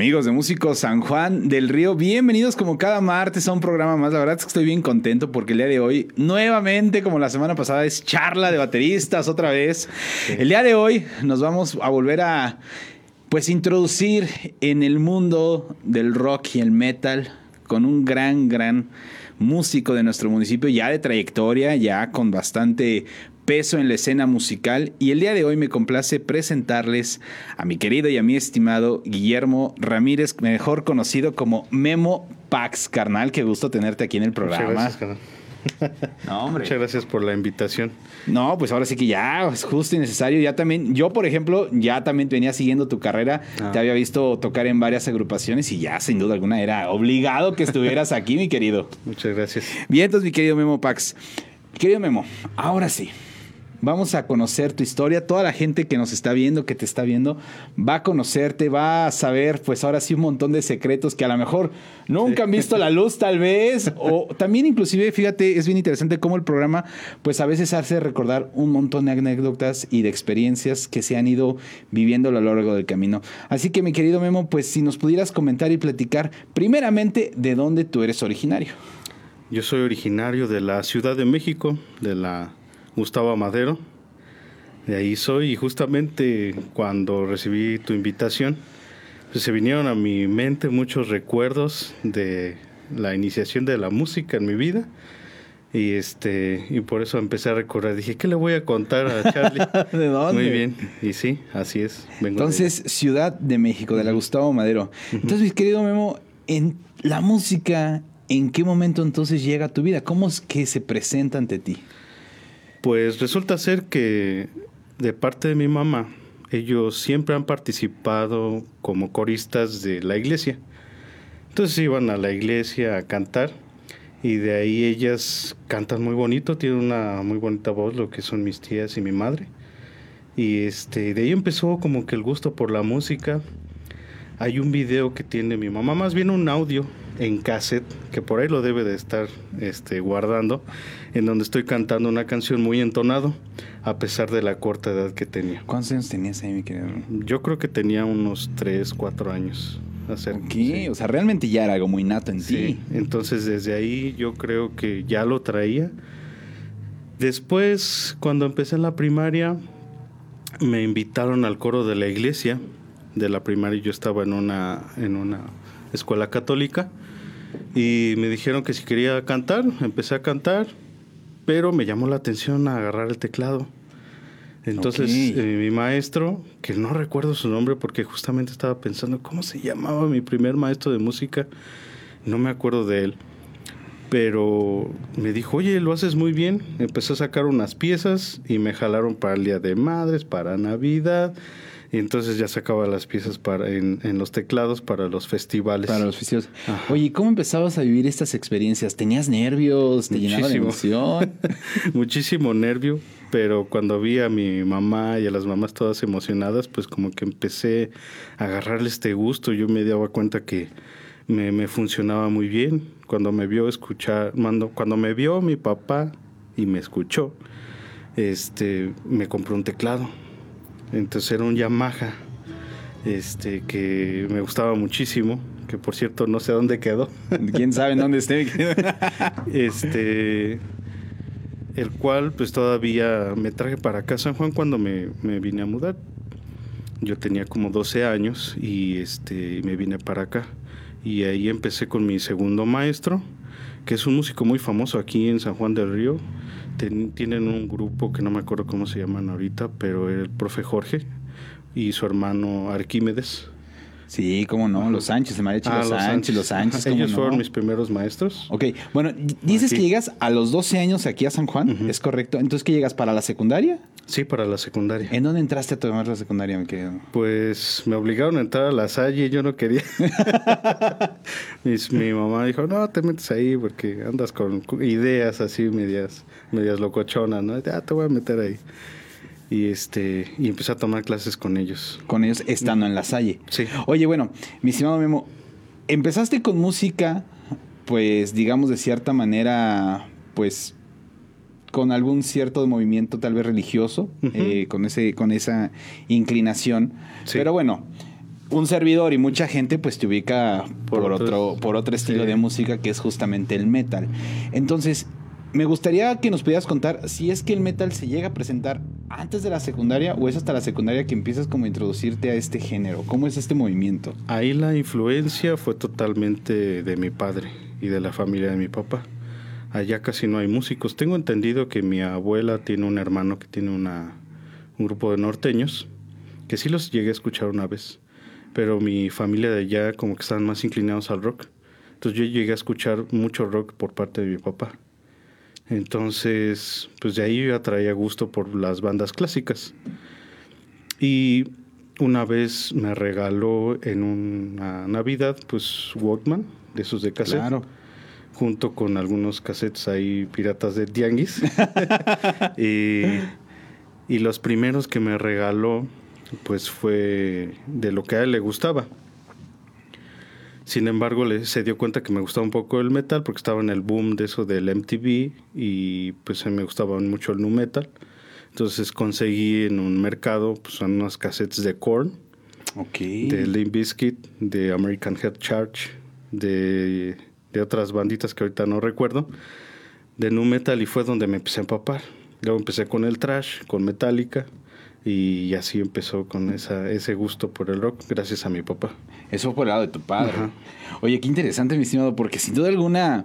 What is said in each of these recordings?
Amigos de Músicos San Juan del Río, bienvenidos como cada martes a un programa más. La verdad es que estoy bien contento porque el día de hoy, nuevamente, como la semana pasada, es charla de bateristas otra vez. El día de hoy nos vamos a volver a, pues, introducir en el mundo del rock y el metal con un gran, gran músico de nuestro municipio, ya de trayectoria, ya con bastante peso en la escena musical y el día de hoy me complace presentarles a mi querido y a mi estimado Guillermo Ramírez, mejor conocido como Memo Pax, carnal, qué gusto tenerte aquí en el programa. Muchas gracias, carnal. No, hombre. Muchas gracias por la invitación. No, pues ahora sí que ya es justo y necesario. Ya también, yo por ejemplo, ya también venía siguiendo tu carrera. Ah. Te había visto tocar en varias agrupaciones y ya sin duda alguna era obligado que estuvieras aquí, mi querido. Muchas gracias. Bien, entonces, mi querido Memo Pax. Querido Memo, ahora sí. Vamos a conocer tu historia. Toda la gente que nos está viendo, que te está viendo, va a conocerte, va a saber, pues ahora sí, un montón de secretos que a lo mejor nunca han visto la luz, tal vez. O también, inclusive, fíjate, es bien interesante cómo el programa, pues a veces hace recordar un montón de anécdotas y de experiencias que se han ido viviendo a lo largo del camino. Así que, mi querido Memo, pues si nos pudieras comentar y platicar, primeramente, de dónde tú eres originario. Yo soy originario de la Ciudad de México, de la Gustavo Madero. De ahí soy y justamente cuando recibí tu invitación, pues se vinieron a mi mente muchos recuerdos de la iniciación de la música en mi vida. Y este y por eso empecé a recordar. Dije, ¿qué le voy a contar a Charlie? ¿De dónde? Muy bien. Y sí, así es. Entonces, Ciudad de México, de la Gustavo Madero. Entonces, mi querido Memo, en la música, ¿en qué momento entonces llega a tu vida? ¿Cómo es que se presenta ante ti? Pues resulta ser que de parte de mi mamá, ellos siempre han participado como coristas de la iglesia. Entonces iban a la iglesia a cantar y de ahí ellas cantan muy bonito, tienen una muy bonita voz, lo que son mis tías y mi madre. Y este, de ahí empezó como que el gusto por la música. Hay un video que tiene mi mamá, más bien un audio en cassette, que por ahí lo debe de estar este, guardando, en donde estoy cantando una canción muy entonado, a pesar de la corta edad que tenía. ¿Cuántos años tenías ahí, mi querido? Yo creo que tenía unos 3, 4 años. Hacer, o sea, realmente ya era algo muy nato en sí. Entonces desde ahí yo creo que ya lo traía. Después, cuando empecé en la primaria, me invitaron al coro de la iglesia. De la primaria yo estaba en una, en una escuela católica y me dijeron que si quería cantar, empecé a cantar, pero me llamó la atención a agarrar el teclado. Entonces eh, mi maestro, que no recuerdo su nombre porque justamente estaba pensando cómo se llamaba mi primer maestro de música, no me acuerdo de él, pero me dijo, oye, lo haces muy bien. Empecé a sacar unas piezas y me jalaron para el Día de Madres, para Navidad y entonces ya sacaba las piezas para en, los teclados para los festivales. Para los festivales. Oye, ¿cómo empezabas a vivir estas experiencias? ¿Tenías nervios? ¿Te llenaba de emoción? Muchísimo nervio, pero cuando vi a mi mamá y a las mamás todas emocionadas, pues como que empecé a agarrarle este gusto. Yo me daba cuenta que me, me funcionaba muy bien. Cuando me vio escuchar, cuando, cuando me vio mi papá y me escuchó, este, me compró un teclado entonces era un Yamaha este, que me gustaba muchísimo, que por cierto no sé dónde quedó. ¿Quién sabe dónde esté? este, el cual pues todavía me traje para acá San Juan cuando me, me, vine a mudar. Yo tenía como 12 años y este, me vine para acá. Y ahí empecé con mi segundo maestro, que es un músico muy famoso aquí en San Juan del Río tienen un grupo que no me acuerdo cómo se llaman ahorita, pero el profe Jorge y su hermano Arquímedes. Sí, cómo no, los Sánchez, el mariachi ah, los, Sánchez, los Sánchez. Ellos fueron mis primeros maestros. Ok, bueno, dices que llegas a los 12 años aquí a San Juan, ¿es correcto? Entonces, ¿qué llegas para la secundaa? Sí, para la secundaria. ¿En dónde entraste a tomar la secundaria, mi querido? Pues me obligaron a entrar a la Salle y yo no quería. mi, mamá dijo, no, te metes ahí porque andas con ideas así medias, medias locochonas, ¿no? Ah, te voy a meter ahí y este y empecé a tomar clases con ellos. Con ellos estando en la Salle. Sí. Oye, bueno, mi estimado Memo, empezaste con música, pues digamos de cierta manera, pues con algún cierto movimiento tal vez religioso, eh, con ese con esa inclinación. Pero bueno, un servidor y mucha gente pues te ubica por, Por otro, por otro estilo sí. de música que es justamente el metal. Entonces, me gustaría que nos pudieras contar si es que el metal se llega a presentar antes de la secundaria o es hasta la secundaria que empiezas como a introducirte a este género. ¿Cómo es este movimiento? Ahí la influencia fue totalmente de mi padre y de la familia de mi papá. Allá casi no hay músicos. Tengo entendido que mi abuela tiene un hermano que tiene una, un grupo de norteños, que sí los llegué a escuchar una vez, pero mi familia de allá como que estaban más inclinados al rock. Entonces yo llegué a escuchar mucho rock por parte de mi papá. Entonces, pues de ahí yo ya traía gusto por las bandas clásicas. Y una vez me regaló en una Navidad, pues Walkman, de esos de cassette, Claro. junto con algunos cassettes ahí piratas de Tianguis. y, y los primeros que me regaló, pues fue de lo que a él le gustaba. Sin embargo, le, se dio cuenta que me gustaba un poco el metal porque estaba en el boom de eso del MTV y pues me gustaba mucho el nu metal. Entonces conseguí en un mercado pues unos cassettes de Korn, de Limp Bizkit, de American Head Charge, de, de otras banditas que ahorita no recuerdo, de nu metal y fue donde me empecé a empapar. Luego empecé con el trash, con Metallica y así empezó con esa, ese gusto por el rock gracias a mi papá. Eso por el lado de tu padre. Ajá. Oye, qué interesante, mi estimado, porque sin duda alguna,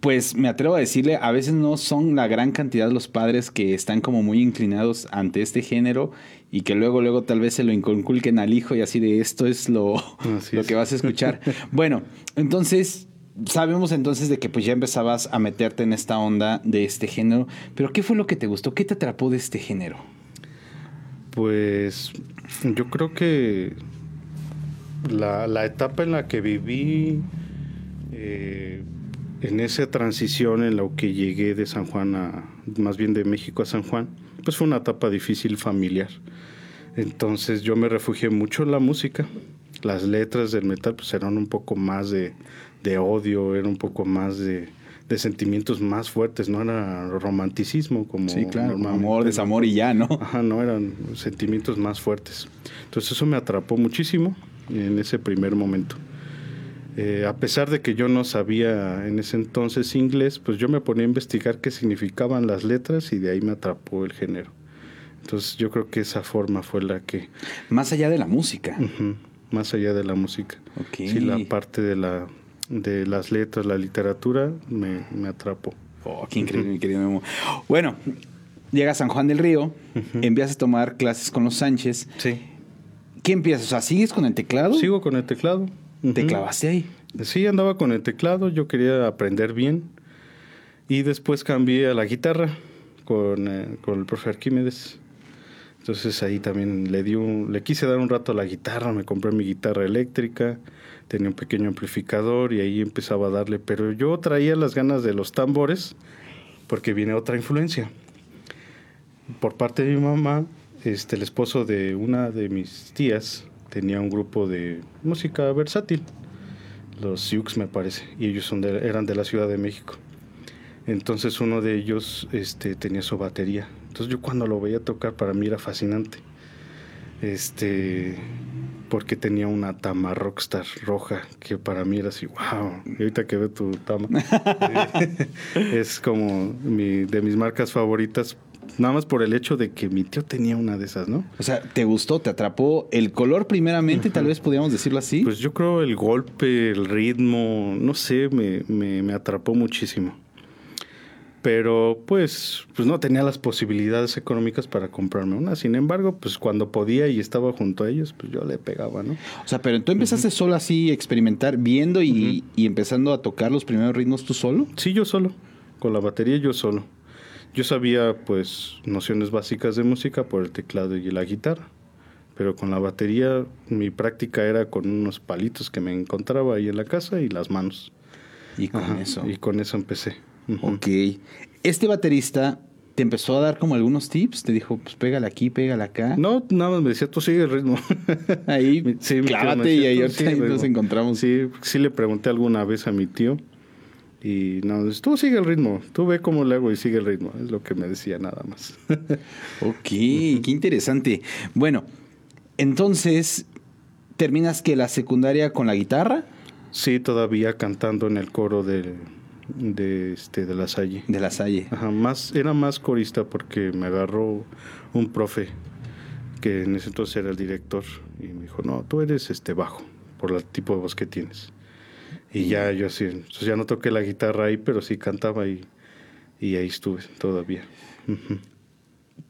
pues me atrevo a decirle, a veces no son la gran cantidad los padres que están como muy inclinados ante este género y que luego, luego tal vez se lo inculquen al hijo y así de esto es lo, Así lo es. que vas a escuchar. bueno, entonces... Sabemos entonces de que pues ya empezabas a meterte en esta onda de este género, pero ¿qué fue lo que te gustó? ¿Qué te atrapó de este género? Pues yo creo que la, la etapa en la que viví, eh, en esa transición en la que llegué de San Juan a, más bien de México a San Juan, pues fue una etapa difícil familiar. Entonces yo me refugié mucho en la música. Las letras del metal pues eran un poco más de, de odio, eran un poco más de, de sentimientos más fuertes, no era romanticismo como Sí, claro, amor, desamor y ya, ¿no? Ajá, no, eran sentimientos más fuertes. Entonces eso me atrapó muchísimo en ese primer momento. Eh, a pesar de que yo no sabía en ese entonces inglés, pues yo me ponía a investigar qué significaban las letras y de ahí me atrapó el género. Entonces yo creo que esa forma fue la que, Más allá de la música. ujú, más allá de la música, Ok. sí, la parte de, la, de las letras, la literatura, me, me atrapó. Oh, qué increíble, mi querido Memo. Bueno, llega a San Juan del Río, empiezas a tomar clases con los Sánchez. Sí. ¿Qué empiezas? O sea, ¿sigues con el teclado? Sigo con el teclado. ¿Te clavaste ahí? Sí, andaba con el teclado, yo quería aprender bien. Y después cambié a la guitarra con, eh, con el profe Arquímedes. Entonces ahí también le, di un- le quise dar un rato a la guitarra, me compré mi guitarra eléctrica, tenía un pequeño amplificador y ahí empezaba a darle. Pero yo traía las ganas de los tambores porque viene otra influencia. Por parte de mi mamá, este, el esposo de una de mis tías tenía un grupo de música versátil los Sioux me parece, y ellos son de- eran de la Ciudad de México. Entonces uno de ellos este, tenía su batería. Entonces yo cuando lo veía tocar para mí era fascinante. Este, porque tenía una Tama Rockstar roja que para mí era así, wow. Y ahorita que veo tu Tama, es como mi, de mis marcas favoritas, nada más por el hecho de que mi tío tenía una de esas, ¿no? O sea, ¿te gustó? ¿Te atrapó el color primeramente? Tal vez podríamos decirlo así. Pues yo creo el golpe, el ritmo, no sé, me, me, me atrapó muchísimo. Pero pues, pues no tenía las posibilidades económicas para comprarme una. Sin embargo, pues cuando podía y estaba junto a ellos, pues yo le pegaba, ¿no? o sea, pero tú empezaste solo así a experimentar, viendo y, y empezando a tocar los primeros ritmos tú solo. Sí, yo solo. Con la batería yo solo. Yo sabía pues nociones básicas de música por el teclado y la guitarra. Pero con la batería mi práctica era con unos palitos que me encontraba ahí en la casa y las manos. Y con Ajá, eso. Y con eso empecé. Ok. Este baterista te empezó a dar como algunos tips. Te dijo, pues pégale aquí, pégale acá. No, nada más me decía, tú sigue el ritmo. Ahí, sí, tío me clávate decía, y ahí "Tú ahorita sigue el nos ritmo". encontramos. Sí, sí le pregunté alguna vez a mi tío y no, dice, tú sigue el ritmo, tú ve cómo le hago y sigue el ritmo. Es lo que me decía nada más. Ok, qué interesante. Bueno, entonces, ¿Terminas que la secundaria con la guitarra? Sí, todavía cantando en el coro de, de, este, de La Salle. De la Salle. Ajá, más, era más corista porque me agarró un profe que en ese entonces era el director y me dijo, no, tú eres este bajo por el tipo de voz que tienes. Y ya yo así, entonces ya no toqué la guitarra ahí, pero sí cantaba y, y ahí estuve todavía.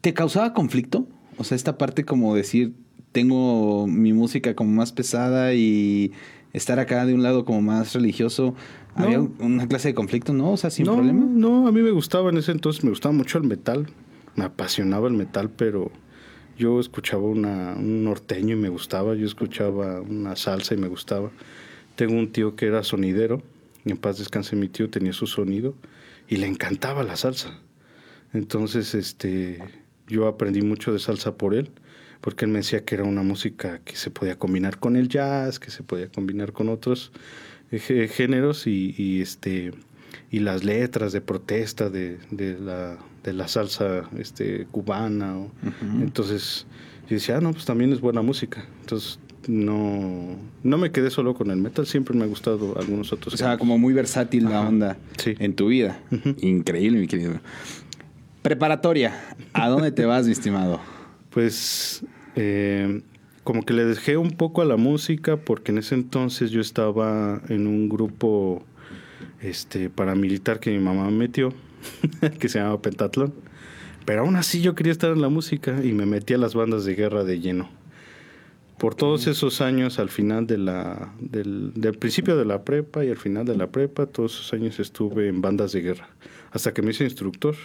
¿Te causaba conflicto? O sea, esta parte como decir, tengo mi música como más pesada y estar acá de un lado como más religioso. No. ¿Había una clase de conflicto? No, o sea, sin no, problema. No, a mí me gustaba en ese entonces, me gustaba mucho el metal, me apasionaba el metal, pero yo escuchaba una, un norteño y me gustaba, yo escuchaba una salsa y me gustaba. Tengo un tío que era sonidero, y en paz descanse mi tío, tenía su sonido y le encantaba la salsa. Entonces, este, yo aprendí mucho de salsa por él, porque él me decía que era una música que se podía combinar con el jazz, que se podía combinar con otros eh, gé- géneros y, y, este y las letras de protesta de, de la, de la salsa este, cubana. o-. Entonces yo decía, ah, no, pues también es buena música. Entonces no, no me quedé solo con el metal, siempre me ha gustado algunos otros. O sea, como muy versátil la onda Sí. en tu vida. Increíble, mi querido. Preparatoria. ¿A dónde te vas, mi estimado? Pues eh, como que le dejé un poco a la música porque en ese entonces yo estaba en un grupo este paramilitar que mi mamá me metió, que se llamaba Pentatlón. Pero aún así yo quería estar en la música y me metí a las bandas de guerra de lleno. Por todos esos años, al final de la, del, del principio de la prepa y al final de la prepa, todos esos años estuve en bandas de guerra. Hasta que me hice instructor.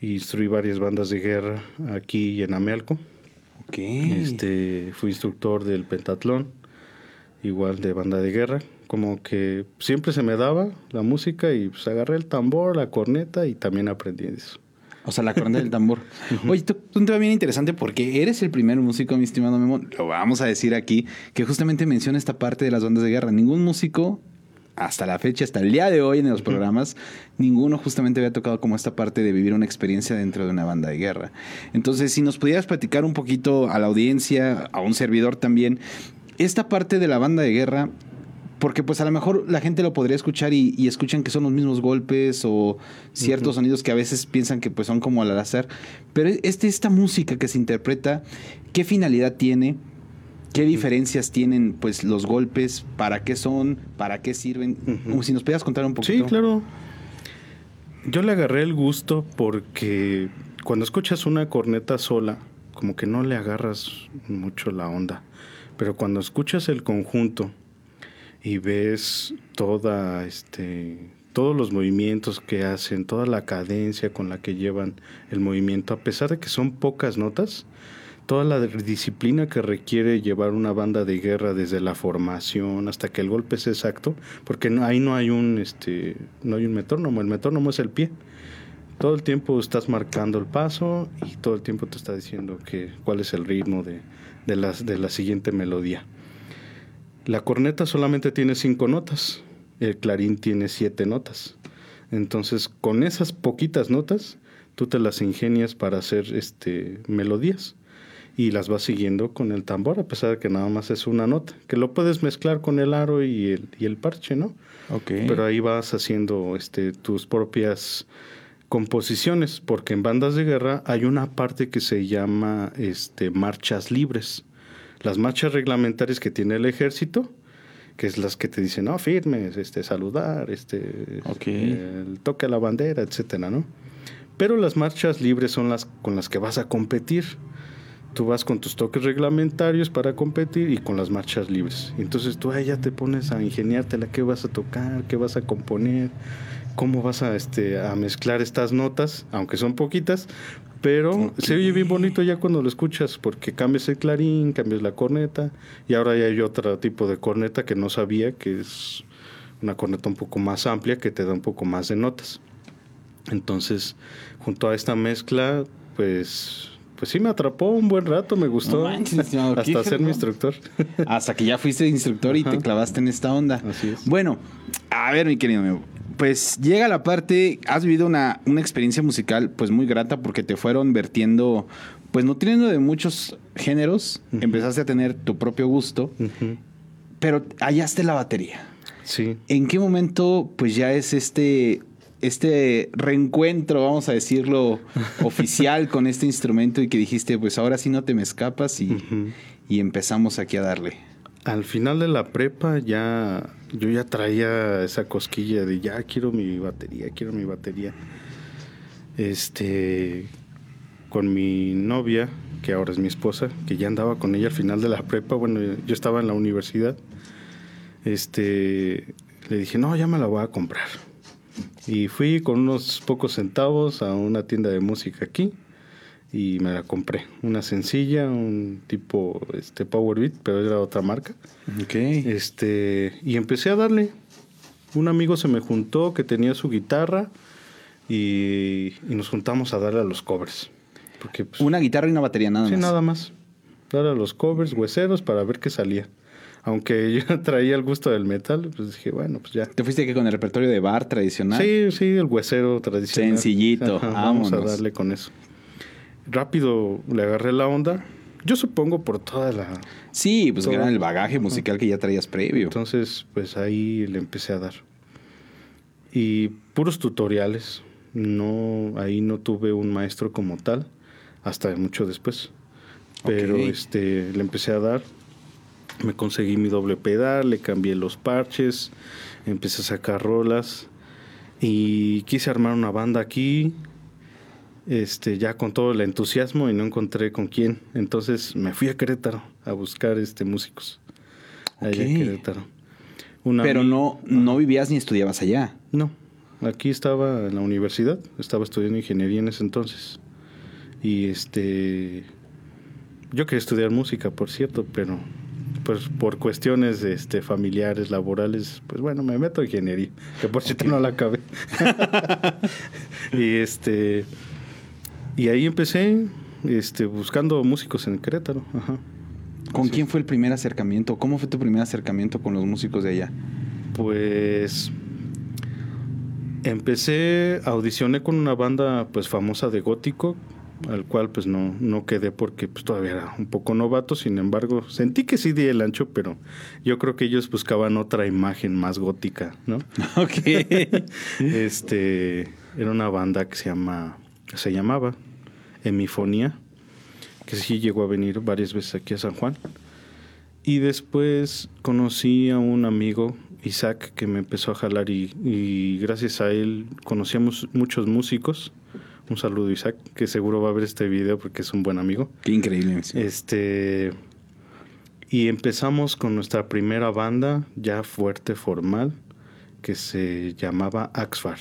Y instruí varias bandas de guerra aquí en Amealco. Ok. Este, fui instructor del pentatlón, igual de banda de guerra. Como que siempre se me daba la música y pues agarré el tambor, la corneta y también aprendí eso. O sea, la corneta del tambor. Oye, tú, un tema bien interesante porque eres el primer músico, mi estimado Memo. Lo vamos a decir aquí, que justamente menciona esta parte de las bandas de guerra. Ningún músico, hasta la fecha, hasta el día de hoy en los programas, ninguno justamente había tocado como esta parte de vivir una experiencia dentro de una banda de guerra. Entonces, si nos pudieras platicar un poquito a la audiencia, a un servidor también, esta parte de la banda de guerra, porque pues a lo mejor la gente lo podría escuchar y, y escuchan que son los mismos golpes o ciertos sonidos que a veces piensan que pues son como al azar. Pero este, esta música que se interpreta, ¿qué finalidad tiene? ¿Qué diferencias tienen pues los golpes? ¿Para qué son? ¿Para qué sirven? Como si nos pudieras contar un poquito. Sí, claro. Yo le agarré el gusto porque cuando escuchas una corneta sola, como que no le agarras mucho la onda. Pero cuando escuchas el conjunto y ves toda este todos los movimientos que hacen, toda la cadencia con la que llevan el movimiento, a pesar de que son pocas notas, toda la disciplina que requiere llevar una banda de guerra desde la formación hasta que el golpe es exacto, porque ahí no hay un este no hay un metrónomo, el metrónomo es el pie. Todo el tiempo estás marcando el paso y todo el tiempo te está diciendo que cuál es el ritmo de, de, las, de la siguiente melodía. La corneta solamente tiene cinco notas, el clarín tiene siete notas. Entonces, con esas poquitas notas, tú te las ingenias para hacer este, melodías y las vas siguiendo con el tambor, a pesar de que nada más es una nota, que lo puedes mezclar con el aro y el, y el parche, ¿no? Ok. Pero ahí vas haciendo este, tus propias composiciones, porque en bandas de guerra hay una parte que se llama este, marchas libres. Las marchas reglamentarias que tiene el ejército, que es las que te dicen, no, firmes, este, saludar, este, Ok. el toque a la bandera, etcétera, ¿no? Pero las marchas libres son las con las que vas a competir. Tú vas con tus toques reglamentarios para competir y con las marchas libres. Entonces tú ahí ya te pones a ingeniártela, qué vas a tocar, qué vas a componer, cómo vas a, este, a mezclar estas notas, aunque son poquitas, pero se oye bien bonito ya cuando lo escuchas, porque cambias el clarín, cambias la corneta, y ahora ya hay otro tipo de corneta que no sabía, que es una corneta un poco más amplia, que te da un poco más de notas. Entonces, junto a esta mezcla, pues, pues sí me atrapó un buen rato, me gustó. No manches, hasta ser mi instructor. Hasta que ya fuiste instructor y te clavaste en esta onda. Así es. Bueno, a ver, mi querido Memo, Pues llega la parte, has vivido una, una experiencia musical pues muy grata porque te fueron vertiendo pues nutriendo de muchos géneros, empezaste a tener tu propio gusto, pero hallaste la batería. Sí. ¿En qué momento pues ya es este este reencuentro, vamos a decirlo, oficial con este instrumento y que dijiste, pues ahora sí no te me escapas y, y empezamos aquí a darle? Al final de la prepa ya yo ya traía esa cosquilla de ya quiero mi batería, quiero mi batería. Este con mi novia, que ahora es mi esposa, que ya andaba con ella al final de la prepa, bueno, yo estaba en la universidad. Este le dije, "No, ya me la voy a comprar." Y fui con unos pocos centavos a una tienda de música aquí y me la compré. Una sencilla, un tipo este Power Beat, pero era otra marca. Ok. Este, y empecé a darle. Un amigo se me juntó que tenía su guitarra y, y nos juntamos a darle a los covers. Porque pues, Una guitarra y una batería nada sí, más. nada más. Darle a los covers, hueseros, para ver qué salía. Aunque yo traía el gusto del metal, pues dije, bueno, pues ya. ¿Te fuiste aquí con el repertorio de bar tradicional? Sí, sí, el huesero tradicional. Sencillito, vamos a darle con eso. Rápido le agarré la onda. Yo supongo por toda la... Sí, pues Todo. era el bagaje musical que ya traías previo. Entonces, pues ahí le empecé a dar. Y puros tutoriales. No, ahí no tuve un maestro como tal, hasta mucho después. Pero este, le empecé a dar. Me conseguí mi doble pedal, le cambié los parches, empecé a sacar rolas y quise armar una banda aquí. Este, ya con todo el entusiasmo y no encontré con quién. Entonces me fui a Querétaro a buscar este músicos. Allá en. Querétaro. Una Pero no, no vivías ni estudiabas allá. No, aquí estaba en la universidad, estaba estudiando ingeniería en ese entonces. Y este yo quería estudiar música, por cierto, pero pues por cuestiones este familiares, laborales, pues bueno, me meto a ingeniería, que por cierto no la acabé. y este y ahí empecé este buscando músicos en Querétaro, ajá. ¿Con quién fue el primer acercamiento? ¿Cómo fue tu primer acercamiento con los músicos de allá? Pues empecé, audicioné con una banda pues famosa de gótico, al cual pues no, no quedé porque pues todavía era un poco novato, sin embargo sentí que sí di el ancho, pero yo creo que ellos buscaban otra imagen más gótica, ¿no? Ok. este era una banda que se llama, se llamaba Hemifonía, que sí llegó a venir varias veces aquí a San Juan. Y después conocí a un amigo, Isaac, que me empezó a jalar y, y gracias a él conocíamos muchos músicos. Un saludo Isaac, que seguro va a ver este video porque es un buen amigo. Qué increíble. Este y empezamos con nuestra primera banda ya fuerte formal que se llamaba Axfar.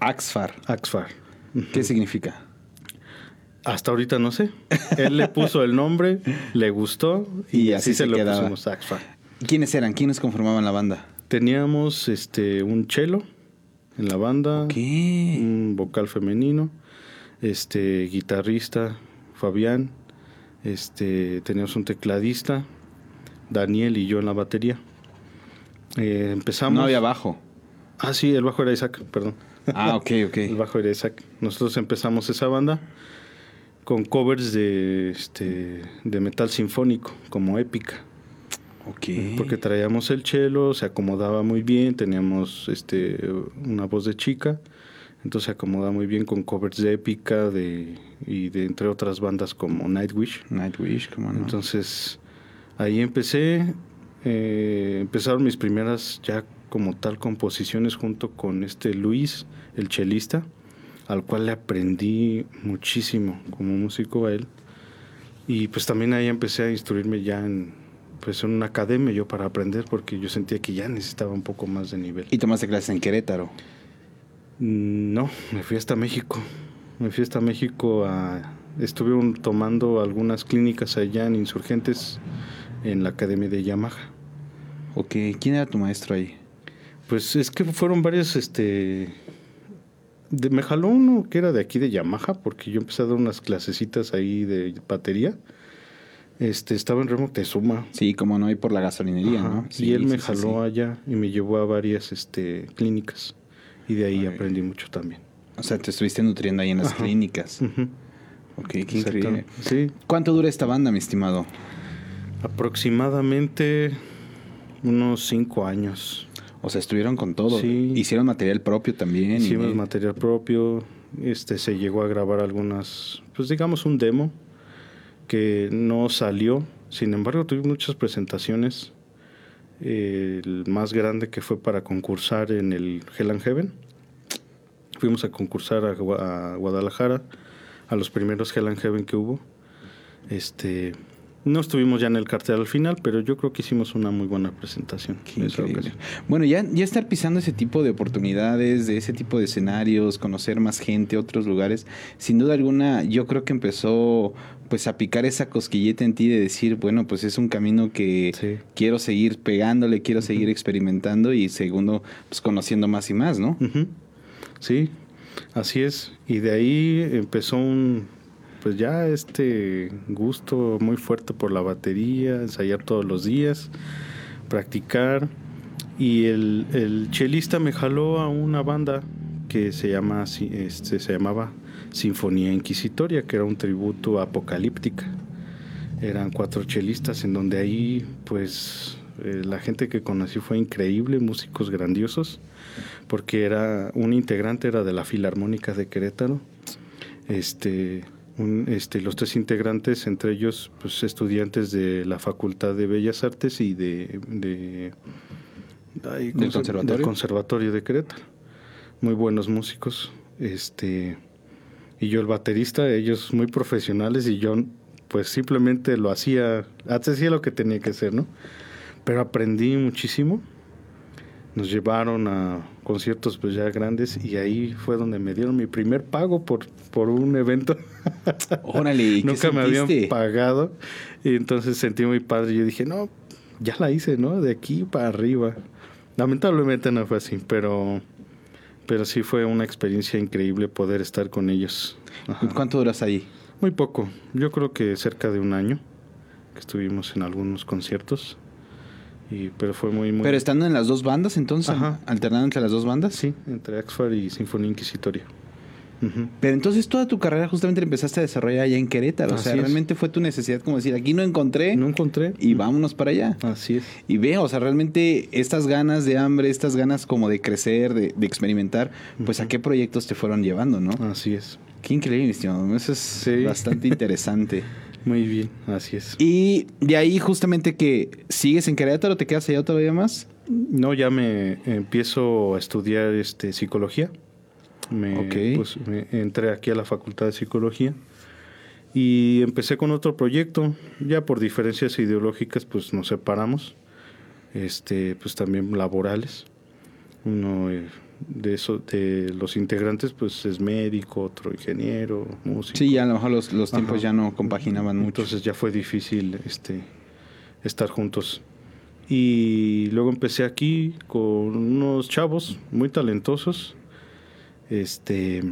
Axfar. Axfar. ¿Qué significa? Hasta ahorita no sé. Él le puso el nombre, le gustó y, Y así, así se, se lo quedaba. pusimos. ¿Quiénes eran? ¿Quiénes conformaban la banda? Teníamos este un cello en la banda, ¿Qué? un vocal femenino, este guitarrista Fabián, este teníamos un tecladista, Daniel y yo en la batería. Eh, empezamos. No había bajo. Ah, sí, el bajo era Isaac, perdón. Ah, ok, El ok. bajo era Isaac. Nosotros empezamos esa banda con covers de este de metal sinfónico, como épica. Ok. Porque traíamos el cello, se acomodaba muy bien, teníamos este una voz de chica, entonces se acomodaba muy bien con covers de épica de y de entre otras bandas como Nightwish. Nightwish, ¿cómo no? Entonces ahí empecé, eh, empezaron mis primeras ya como tal composiciones junto con este Luis, el chelista, al cual le aprendí muchísimo como músico a él. Y pues también ahí empecé a instruirme ya en, pues en una academia yo para aprender porque yo sentía que ya necesitaba un poco más de nivel. y tomaste clases en Querétaro. Mm, No, me fui hasta México. Me fui hasta México a... Estuve un- tomando algunas clínicas allá en Insurgentes en la Academia de Yamaha. Ok. ¿Quién era tu maestro ahí? Pues es que fueron varios, este... de- me jaló uno que era de aquí de Yamaha porque yo empecé a dar unas clasecitas ahí de batería. Este, estaba en Remo Tezuma. Sí, como no hay por la gasolinería, Ajá, ¿no? y él me sí, jaló sí. allá y me llevó a varias este, clínicas. Y de ahí aprendí mucho también. O sea, te estuviste nutriendo ahí en las Ajá. clínicas. Ujú. Ok, qué Exacto. increíble. Sí, ¿Cuánto dura esta banda, mi estimado? aproximadamente unos cinco años. O sea, estuvieron con todo. Sí. Hicieron material propio también. y- Hicimos material propio, este se llegó a grabar algunas, pues digamos un demo que no salió. Sin embargo, tuvimos muchas presentaciones. Eh, el más grande que fue para concursar en el Hell and Heaven. Fuimos a concursar a, Gua- a Guadalajara, a los primeros Hell and Heaven que hubo. Este, no estuvimos ya en el cartel al final, pero yo creo que hicimos una muy buena presentación. Qué increíble. Bueno, ya, ya estar pisando ese tipo de oportunidades, de ese tipo de escenarios, conocer más gente, otros lugares, sin duda alguna, yo creo que empezó pues a picar esa cosquilleta en ti de decir, bueno, pues es un camino que Sí. quiero seguir pegándole, quiero seguir experimentando y segundo, pues conociendo más y más, ¿no? Sí, así es. Y de ahí empezó un, pues ya este gusto muy fuerte por la batería, ensayar todos los días, practicar. Y el, el chelista me jaló a una banda que se llama este, se llamaba Sinfonía Inquisitoria, que era un tributo apocalíptica. Eran cuatro chelistas en donde ahí pues eh, la gente que conocí fue increíble, músicos grandiosos, porque era un integrante era de la Filarmónica de Querétaro. Este un- este, los tres integrantes, entre ellos pues, estudiantes de la Facultad de Bellas Artes y de, de- ay, ¿cómo ¿Del se- conservatorio? del Conservatorio de Querétaro. Muy buenos músicos. Este, y yo el baterista, ellos muy profesionales y yo pues simplemente lo hacía, hacía lo que tenía que hacer, ¿no? Pero aprendí muchísimo. Nos llevaron a conciertos pues ya grandes y ahí fue donde me dieron mi primer pago por, por un evento. Órale, ¿y qué Nunca me habían pagado. Y entonces sentí muy padre. Yo dije, no, ya la hice, ¿no? De aquí para arriba. Lamentablemente no fue así, pero, pero sí fue una experiencia increíble poder estar con ellos. Ajá. ¿Cuánto duras ahí? Muy poco. Yo creo que cerca de un año que estuvimos en algunos conciertos. Y, pero fue muy, muy... Pero estando en las dos bandas, entonces, Ajá. alternando entre las dos bandas. Sí, entre Axfar y Sinfonía Inquisitoria. Pero entonces toda tu carrera justamente la empezaste a desarrollar allá en Querétaro. o sea, es. realmente fue tu necesidad como decir, aquí no encontré No encontré. y vámonos para allá. Así es. Y ve, o sea, realmente estas ganas de hambre, estas ganas como de crecer, de, de experimentar, pues a qué proyectos te fueron llevando, ¿no? Así es. Qué increíble, mi estimado. Eso es Sí. bastante interesante. Muy bien, así es. Y de ahí justamente que sigues en Querétaro, te quedas allá todavía más. No, ya me empiezo a estudiar este psicología. Me, Ok. pues, me entré aquí a la Facultad de Psicología y empecé con otro proyecto. Ya por diferencias ideológicas, pues nos separamos. Este, pues también laborales. Uno eh, de esos, de los integrantes, pues es médico, otro ingeniero, músico. Sí, ya a lo mejor los, los tiempos Ajá. ya no compaginaban mucho. Entonces ya fue difícil este, estar juntos. Y luego empecé aquí con unos chavos muy talentosos. Este,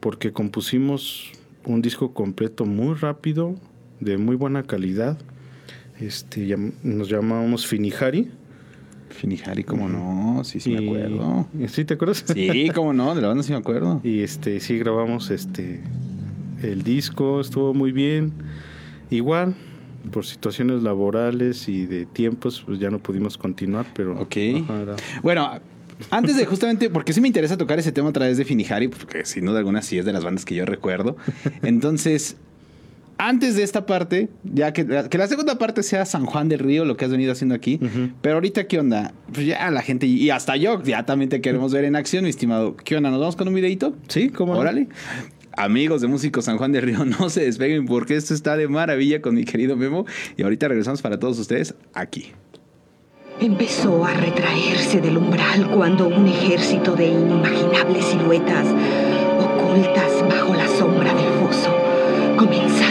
porque compusimos un disco completo muy rápido, de muy buena calidad. Este, nos llamábamos Finijari. Finijari, cómo no, sí, sí me acuerdo. ¿Sí te acuerdas? Sí, cómo no, de la banda sí me acuerdo. Y este, sí grabamos este el disco, estuvo muy bien. Igual, por situaciones laborales y de tiempos, pues ya no pudimos continuar, pero Ok. ajá, Bueno, antes de justamente, porque sí me interesa tocar ese tema a través de Finijari, porque sin duda alguna sí es de las bandas que yo recuerdo. Entonces, antes de esta parte, ya que, que la segunda parte sea San Juan del Río, lo que has venido haciendo aquí, pero ahorita, ¿qué onda? Pues ya la gente, y hasta yo, ya también te queremos ver en acción, mi estimado. ¿Qué onda? ¿Nos vamos con un videito? Sí, ¿cómo no? Órale. Amigos de Músicos San Juan del Río, no se despeguen porque esto está de maravilla con mi querido Memo. Y ahorita regresamos para todos ustedes aquí. Empezó a retraerse del umbral cuando un ejército de inimaginables siluetas, ocultas bajo la sombra del foso, comenzaron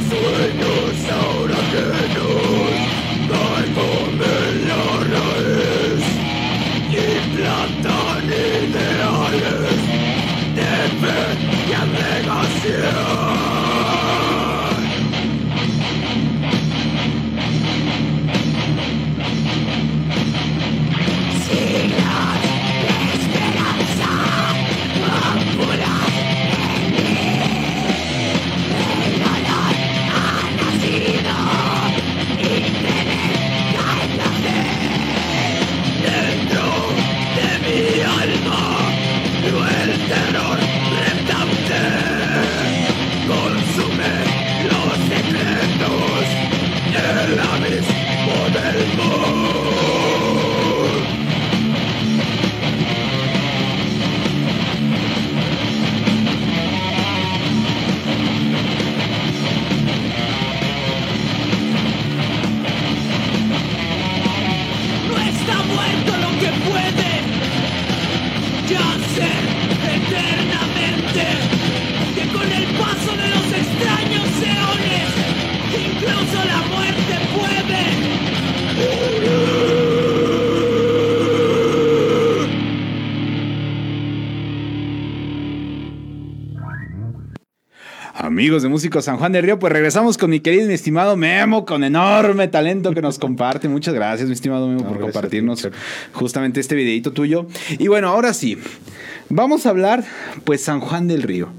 Mis Amigos de Músicos San Juan del Río, pues regresamos con mi querido y mi estimado Memo, con enorme talento que nos comparte. Muchas gracias, mi estimado Memo, por compartirnos justamente este videito tuyo. Y bueno, ahora sí, vamos a hablar, pues, San Juan del Río.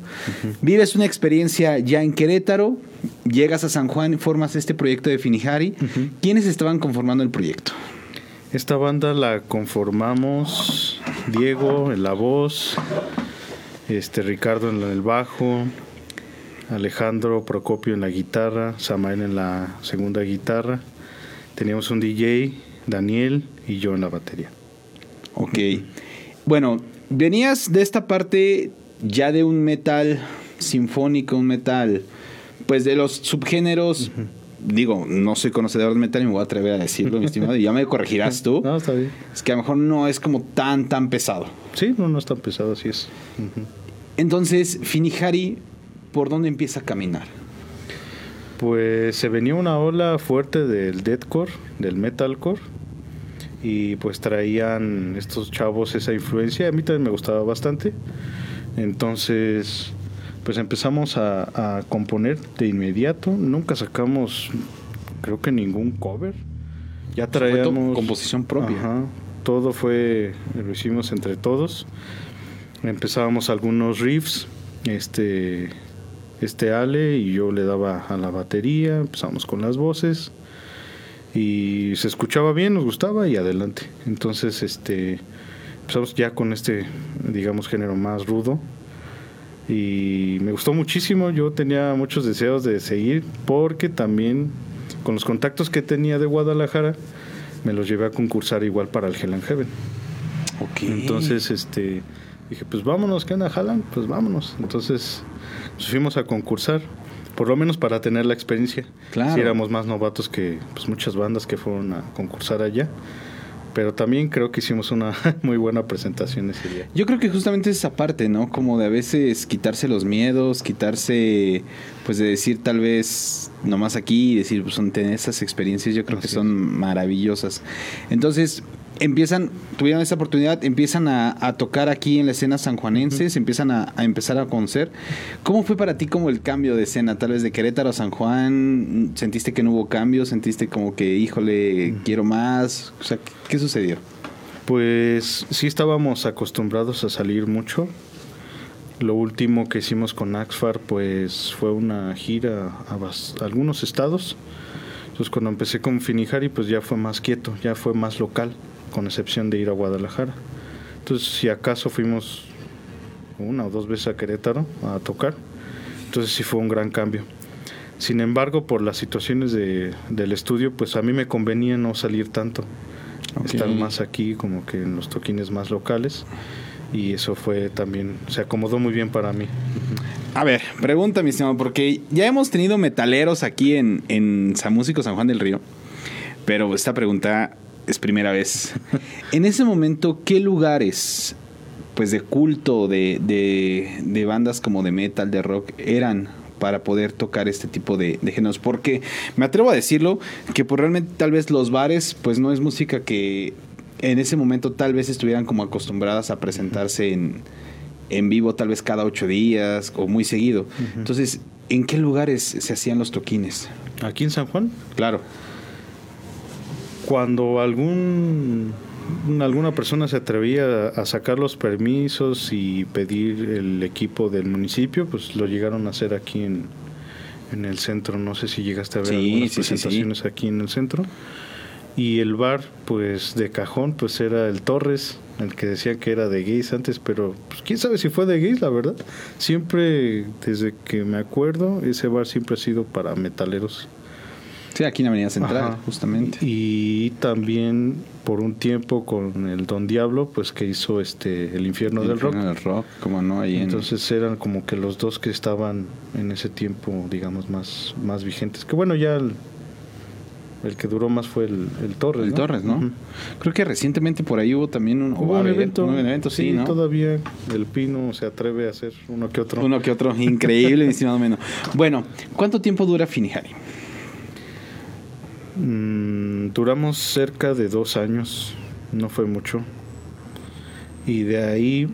Vives una experiencia ya en Querétaro, llegas a San Juan, formas este proyecto de Finijari. ¿Quiénes estaban conformando el proyecto? Esta banda la conformamos Diego en la voz, este Ricardo en el bajo, Alejandro Procopio en la guitarra, Samael en la segunda guitarra. Teníamos un DJ, Daniel y yo en la batería. Ok. Bueno, venías de esta parte ya de un metal sinfónico, un metal, pues de los subgéneros. Digo, no soy conocedor de metal y me voy a atrever a decirlo, mi estimado, y ya me corregirás tú. No, está bien. Es que a lo mejor no es como tan, tan pesado. Sí, no, no es tan pesado, así es. Entonces, Finihari, ¿por dónde empieza a caminar? Pues se venía una ola fuerte del deathcore, del metalcore, y pues traían estos chavos esa influencia. A mí también me gustaba bastante. Entonces, pues empezamos a, a componer de inmediato. Nunca sacamos, creo que ningún cover. Ya traíamos composición propia. Ajá, todo fue, lo hicimos entre todos. Empezábamos algunos riffs, este, este Ale y yo le daba a la batería, empezamos con las voces y se escuchaba bien, nos gustaba y adelante. Entonces, este, empezamos ya con este, digamos, género más rudo y me gustó muchísimo. Yo tenía muchos deseos de seguir porque también con los contactos que tenía de Guadalajara me los llevé a concursar igual para el Hell and Heaven. Ok. Entonces, este, dije, pues vámonos, ¿qué onda, jalan? Pues vámonos. Entonces, pues fuimos a concursar, por lo menos para tener la experiencia. Claro. Sí, éramos más novatos que pues, muchas bandas que fueron a concursar allá. Pero también creo que hicimos una muy buena presentación ese día. Yo creo que justamente es esa parte, ¿no? Como de a veces quitarse los miedos, quitarse, pues de decir tal vez nomás aquí y decir, pues son tener esas experiencias, yo creo que son maravillosas. Entonces, empiezan, tuvieron esa oportunidad, empiezan a, a tocar aquí en la escena sanjuanense, se empiezan a, a empezar a conocer. ¿Cómo fue para ti como el cambio de escena? Tal vez de Querétaro a San Juan, ¿sentiste que no hubo cambio? ¿Sentiste como que, híjole, quiero más? O sea, ¿qué, qué sucedió? Pues sí estábamos acostumbrados a salir mucho. Lo último que hicimos con Axfar pues fue una gira a, a algunos estados. Entonces cuando empecé con Finijari pues ya fue más quieto, ya fue más local. Con excepción de ir a Guadalajara. Entonces, si acaso fuimos una o dos veces a Querétaro a tocar, entonces sí fue un gran cambio. Sin embargo, por las situaciones de, del estudio, pues a mí me convenía no salir tanto, Ok. estar más aquí como que en los toquines más locales y eso fue también, se acomodó muy bien para mí. A ver, pregunta, mi estimado, porque ya hemos tenido metaleros aquí en, en San Músico San Juan del Río, pero esta pregunta es primera vez. En ese momento, ¿qué lugares, pues de culto, de, de, de bandas como de metal, de rock, eran para poder tocar este tipo de, de géneros? Porque me atrevo a decirlo, que pues realmente tal vez los bares, pues no es música que en ese momento tal vez estuvieran como acostumbradas a presentarse en, en vivo tal vez cada ocho días o muy seguido. Entonces, ¿en qué lugares se hacían los toquines? Aquí en San Juan, Claro. Cuando algún alguna persona se atrevía a sacar los permisos y pedir el equipo del municipio, pues lo llegaron a hacer aquí en, en el centro. No sé si llegaste a ver Sí, algunas sí, sí, sí. presentaciones aquí en el centro. Y el bar, pues de cajón, pues era el Torres, el que decía que era de gays antes, pero pues, quién sabe si fue de gays, la verdad. Siempre, desde que me acuerdo, ese bar siempre ha sido para metaleros. Sí, aquí en Avenida Central, Ajá. justamente. Y también por un tiempo con el Don Diablo, pues que hizo este el infierno del rock. Infierno del rock, como no, ahí en- Entonces eran como que los dos que estaban en ese tiempo, digamos, más, más vigentes. Que bueno, ya el, el que duró más fue el, el Torres. el ¿no? Torres, ¿no? Creo que recientemente por ahí hubo también un, Hubo un haber evento. un evento, sí, ¿no? todavía el Pino se atreve a hacer uno que otro. Uno que otro, increíble, mi estimado Meno. Bueno, ¿cuánto tiempo dura Finihari? Mm, duramos cerca de dos años, no fue mucho. Y de ahí,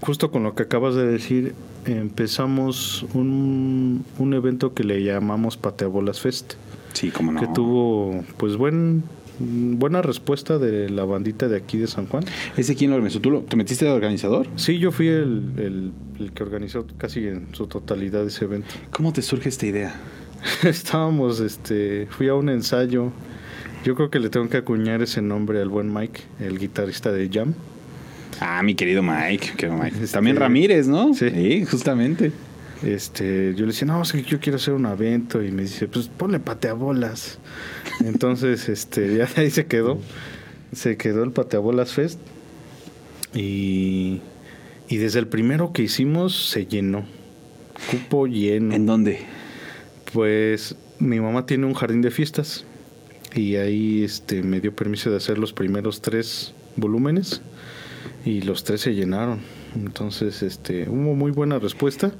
justo con lo que acabas de decir, empezamos un, un evento que le llamamos Pateabolas Fest, Sí, como no. que tuvo pues buen buena respuesta de la bandita de aquí de San Juan. ¿Ese quién lo organizó? ¿Tú lo, te metiste de organizador? Sí, yo fui el, el- el que organizó casi en su totalidad ese evento. ¿Cómo te surge esta idea? Estábamos, este, fui a un ensayo. Yo creo que le tengo que acuñar ese nombre al buen Mike, el guitarrista de Jam. Ah, mi querido Mike. que Mike. Este- También Ramírez, ¿no? Sí. justamente. Este, yo le decía, no, es que yo quiero hacer un evento y me dice, pues ponle pateabolas. Entonces, este, ya ahí se quedó, se quedó el pateabolas fest y, y desde el primero que hicimos se llenó, cupo lleno. ¿En dónde? Pues mi mamá tiene un jardín de fiestas y ahí este me dio permiso de hacer los primeros tres volúmenes y los tres se llenaron. Entonces, este, hubo muy buena respuesta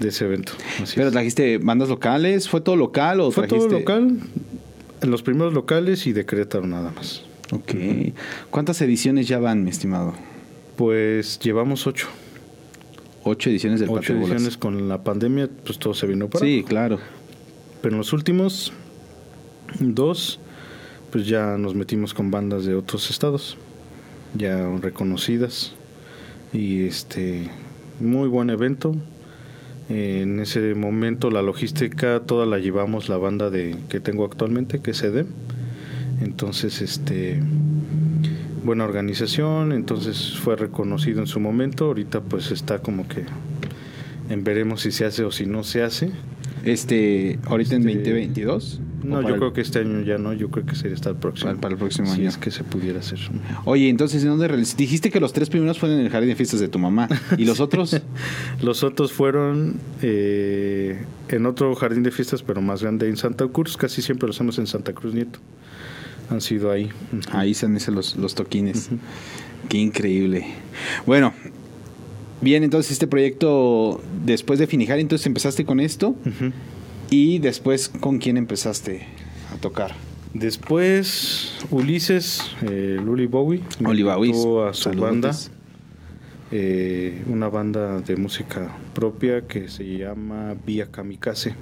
de ese evento. Así ¿Pero es. trajiste bandas locales? ¿Fue todo local o Fue todo trajiste- local, en los primeros locales y de Querétaro nada más. Ok. ¿Cuántas ediciones ya van, mi estimado? Pues llevamos ocho. Ocho ediciones del ocho ediciones con la pandemia, pues todo se vino para Sí, claro. Pero en los últimos dos, pues ya nos metimos con bandas de otros estados, ya reconocidas. Y este, muy buen evento. En ese momento la logística toda la llevamos la banda de que tengo actualmente, que es EDEM. Entonces, este, buena organización, entonces fue reconocido en su momento. Ahorita pues está como que en veremos si se hace o si no se hace. Este, ahorita en Este, 2022. No, ¿O yo creo que este año ya no, yo creo que sería hasta el próximo. Para- para el próximo si año. es que se pudiera hacer. Oye, entonces, ¿en dónde Dijiste que los tres primeros fueron en el jardín de fiestas de tu mamá. ¿Y los otros? Los otros fueron eh, en otro jardín de fiestas, pero más grande en Santa Cruz. Casi siempre lo hacemos en Santa Cruz Nieto. Han sido ahí. Ahí se han hecho los, los toquines. Qué increíble. Bueno, bien, entonces este proyecto, después de Finijar, entonces empezaste con esto. Y después, ¿con quién empezaste a tocar? Después, Ulises, eh, Luli Bowie, me Oli Bowie, invitó a su banda, eh, una banda de música propia que se llama Vía Kamikaze.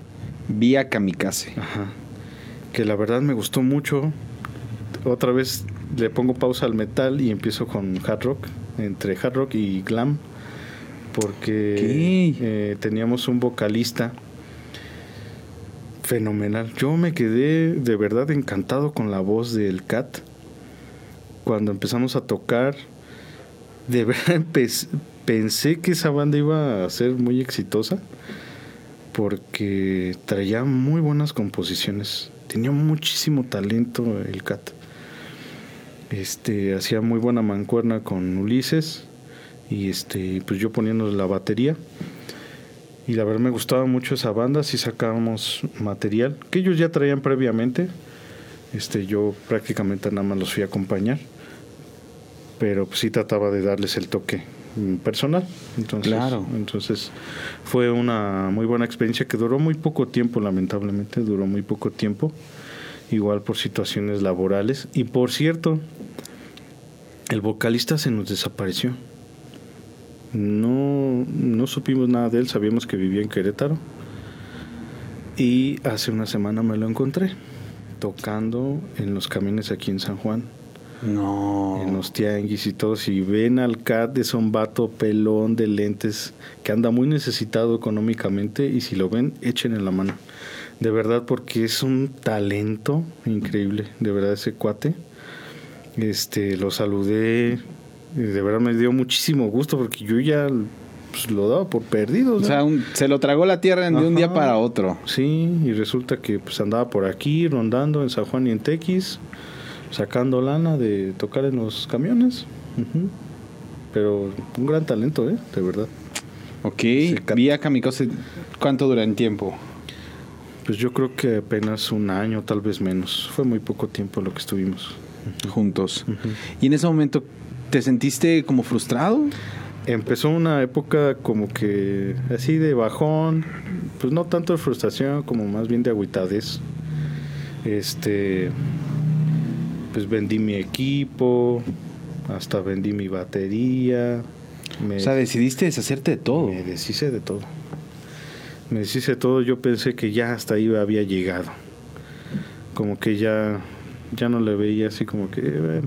Vía Kamikaze. Ajá. Que la verdad me gustó mucho. Otra vez le pongo pausa al metal y empiezo con hard rock, entre hard rock y glam, porque eh, teníamos un vocalista fenomenal. Yo me quedé de verdad encantado con la voz del Cat. cuando empezamos a tocar, de verdad pensé que esa banda iba a ser muy exitosa porque traía muy buenas composiciones. Tenía muchísimo talento el Cat. Este, hacía muy buena mancuerna con Ulises y este, pues yo poniendo la batería. Y la verdad me gustaba mucho esa banda, sí sacábamos material que ellos ya traían previamente. Este, yo prácticamente nada más los fui a acompañar, pero pues sí trataba de darles el toque mm, personal. Entonces, Claro. entonces fue una muy buena experiencia que duró muy poco tiempo, lamentablemente, duró muy poco tiempo, igual por situaciones laborales. Y por cierto, el vocalista se nos desapareció. No, no supimos nada de él, sabíamos que vivía en Querétaro. Y hace una semana me lo encontré, tocando en los camiones aquí en San Juan, No. en los tianguis y todo. Si ven al Cat, es un vato pelón de lentes que anda muy necesitado económicamente y si lo ven, echen en la mano. De verdad, porque es un talento increíble, de verdad, ese cuate. Este, lo saludé, de verdad me dio muchísimo gusto porque yo ya pues, lo daba por perdido. O sea, un- se lo tragó la tierra de un día para otro. Sí, y resulta que pues andaba por aquí rondando en San Juan y en Tequis, sacando lana de tocar en los camiones. Pero un gran talento, ¿eh? De verdad. Ok. Vía Kamikaze, ¿cuánto dura en tiempo? Pues yo creo que apenas un año, tal vez menos. Fue muy poco tiempo lo que estuvimos. juntos. Y en ese momento, ¿te sentiste como frustrado? Empezó una época como que así de bajón, pues no tanto de frustración, como más bien de agüitadez. Este, pues vendí mi equipo, hasta vendí mi batería. Me, O sea, decidiste deshacerte de todo. me deshice de todo. Me deshice de todo, yo pensé que ya hasta ahí había llegado. Como que ya, ya no le veía así como que...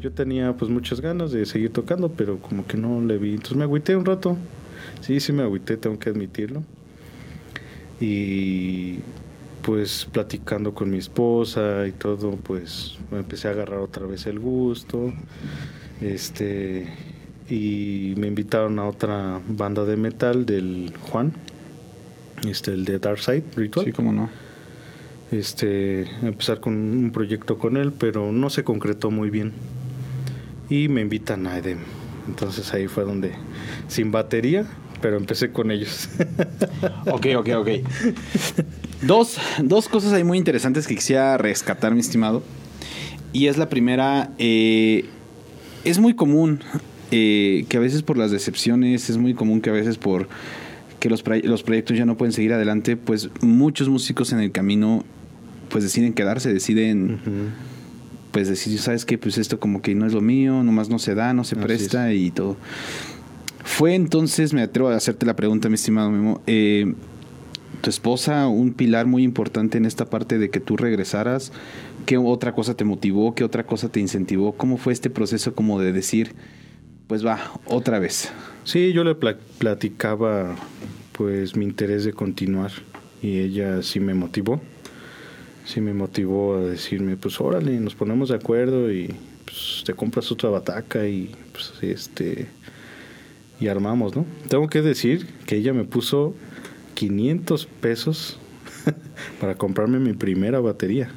yo tenía pues muchas ganas de seguir tocando, pero como que no le vi. Entonces me agüité un rato. Sí, sí me agüité, tengo que admitirlo. Y pues platicando con mi esposa y todo, pues me empecé a agarrar otra vez el gusto. Este y me invitaron a otra banda de metal del Juan, este el de Dark Side Ritual. Sí, cómo no. Este, empezar con un proyecto con él, pero no se concretó muy bien. Y me invitan a Edem. Entonces ahí fue donde, sin batería, pero empecé con ellos. Ok, ok, ok. Dos, dos cosas ahí muy interesantes que quisiera rescatar, mi estimado. Y es la primera, eh, es muy común eh, que a veces por las decepciones, es muy común que a veces por que los, los proyectos ya no pueden seguir adelante, pues muchos músicos en el camino pues deciden quedarse, deciden pues decir, ¿sabes qué? Pues esto como que no es lo mío, nomás no se da, no se Así presta y todo. Fue entonces, me atrevo a hacerte la pregunta, mi estimado Memo, eh, tu esposa un pilar muy importante en esta parte de que tú regresaras, ¿qué otra cosa te motivó? ¿Qué otra cosa te incentivó? ¿Cómo fue este proceso como de decir, pues va, otra vez? Sí, yo le pla- platicaba pues mi interés de continuar y ella sí me motivó. Sí me motivó a decirme, pues órale, nos ponemos de acuerdo y pues, te compras otra bataca y pues este y armamos, ¿no? Tengo que decir que ella me puso 500 pesos para comprarme mi primera batería.